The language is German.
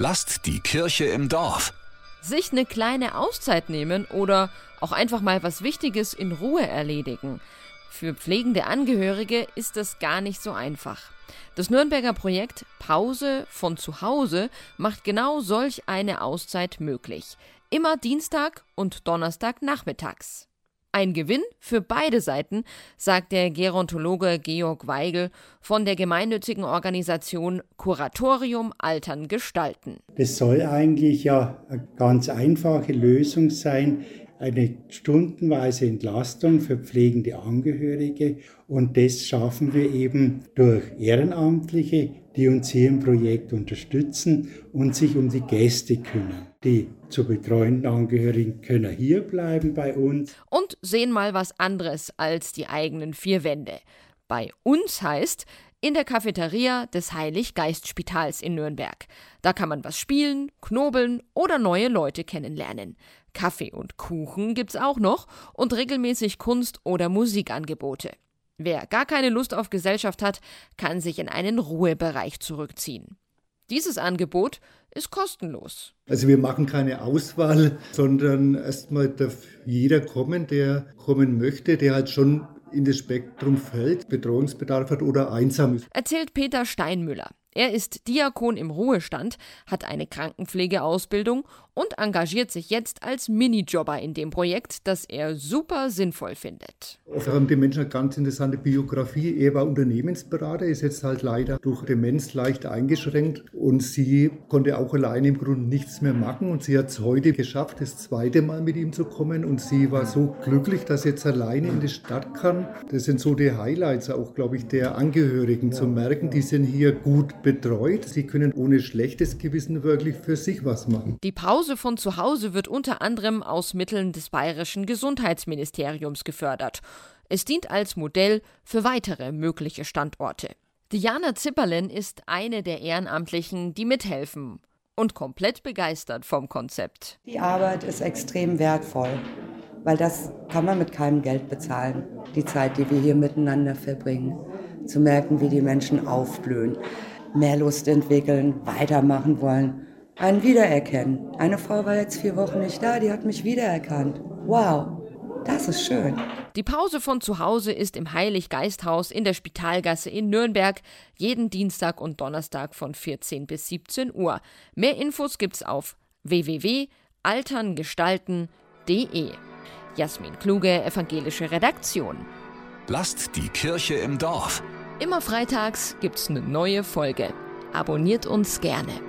Lasst die Kirche im Dorf. Sich eine kleine Auszeit nehmen oder auch einfach mal was Wichtiges in Ruhe erledigen. Für pflegende Angehörige ist das gar nicht so einfach. Das Nürnberger Projekt Pause von zu Hause macht genau solch eine Auszeit möglich. Immer Dienstag und Donnerstag nachmittags. Ein Gewinn für beide Seiten, sagt der Gerontologe Georg Weigel von der gemeinnützigen Organisation Kuratorium Altern Gestalten. Das soll eigentlich ja eine ganz einfache Lösung sein, eine stundenweise Entlastung für pflegende Angehörige und das schaffen wir eben durch Ehrenamtliche, die uns hier im Projekt unterstützen und sich um die Gäste kümmern. Die zu betreuenden Angehörigen können hier bleiben bei uns. Und sehen mal was anderes als die eigenen vier Wände. Bei uns heißt, in der Cafeteria des Heilig-Geist-Spitals in Nürnberg. Da kann man was spielen, knobeln oder neue Leute kennenlernen. Kaffee und Kuchen gibt's auch noch und regelmäßig Kunst- oder Musikangebote. Wer gar keine Lust auf Gesellschaft hat, kann sich in einen Ruhebereich zurückziehen. Dieses Angebot ist kostenlos. Also wir machen keine Auswahl, sondern erstmal darf jeder kommen, der kommen möchte, der halt schon in das Spektrum fällt, Betreuungsbedarf hat oder einsam ist. Erzählt Peter Steinmüller. Er ist Diakon im Ruhestand, hat eine Krankenpflegeausbildung und engagiert sich jetzt als Minijobber in dem Projekt, das er super sinnvoll findet. Oft haben die Menschen eine ganz interessante Biografie. Er war Unternehmensberater, ist jetzt halt leider durch Demenz leicht eingeschränkt und sie konnte auch alleine im Grunde nichts mehr machen und sie hat es heute geschafft, das zweite Mal mit ihm zu kommen und sie war so glücklich, dass sie jetzt alleine in die Stadt kann. Das sind so die Highlights auch, glaube ich, der Angehörigen zu merken, die sind hier gut betreut. Sie können ohne schlechtes Gewissen wirklich für sich was machen. Die Pause von zu Hause wird unter anderem aus Mitteln des bayerischen Gesundheitsministeriums gefördert. Es dient als Modell für weitere mögliche Standorte. Diana Zipperlen ist eine der Ehrenamtlichen, die mithelfen und komplett begeistert vom Konzept. Die Arbeit ist extrem wertvoll, weil das kann man mit keinem Geld bezahlen. Die Zeit, die wir hier miteinander verbringen, zu merken, wie die Menschen aufblühen mehr Lust entwickeln, weitermachen wollen. Einen wiedererkennen. Eine Frau war jetzt vier Wochen nicht da, die hat mich wiedererkannt. Wow, das ist schön. Die Pause von zu Hause ist im Heilig-Geist-Haus in der Spitalgasse in Nürnberg jeden Dienstag und Donnerstag von 14 bis 17 Uhr. Mehr Infos gibt's auf www.alterngestalten.de. Jasmin Kluge, evangelische Redaktion. Lasst die Kirche im Dorf. Immer freitags gibt's eine neue Folge. Abonniert uns gerne.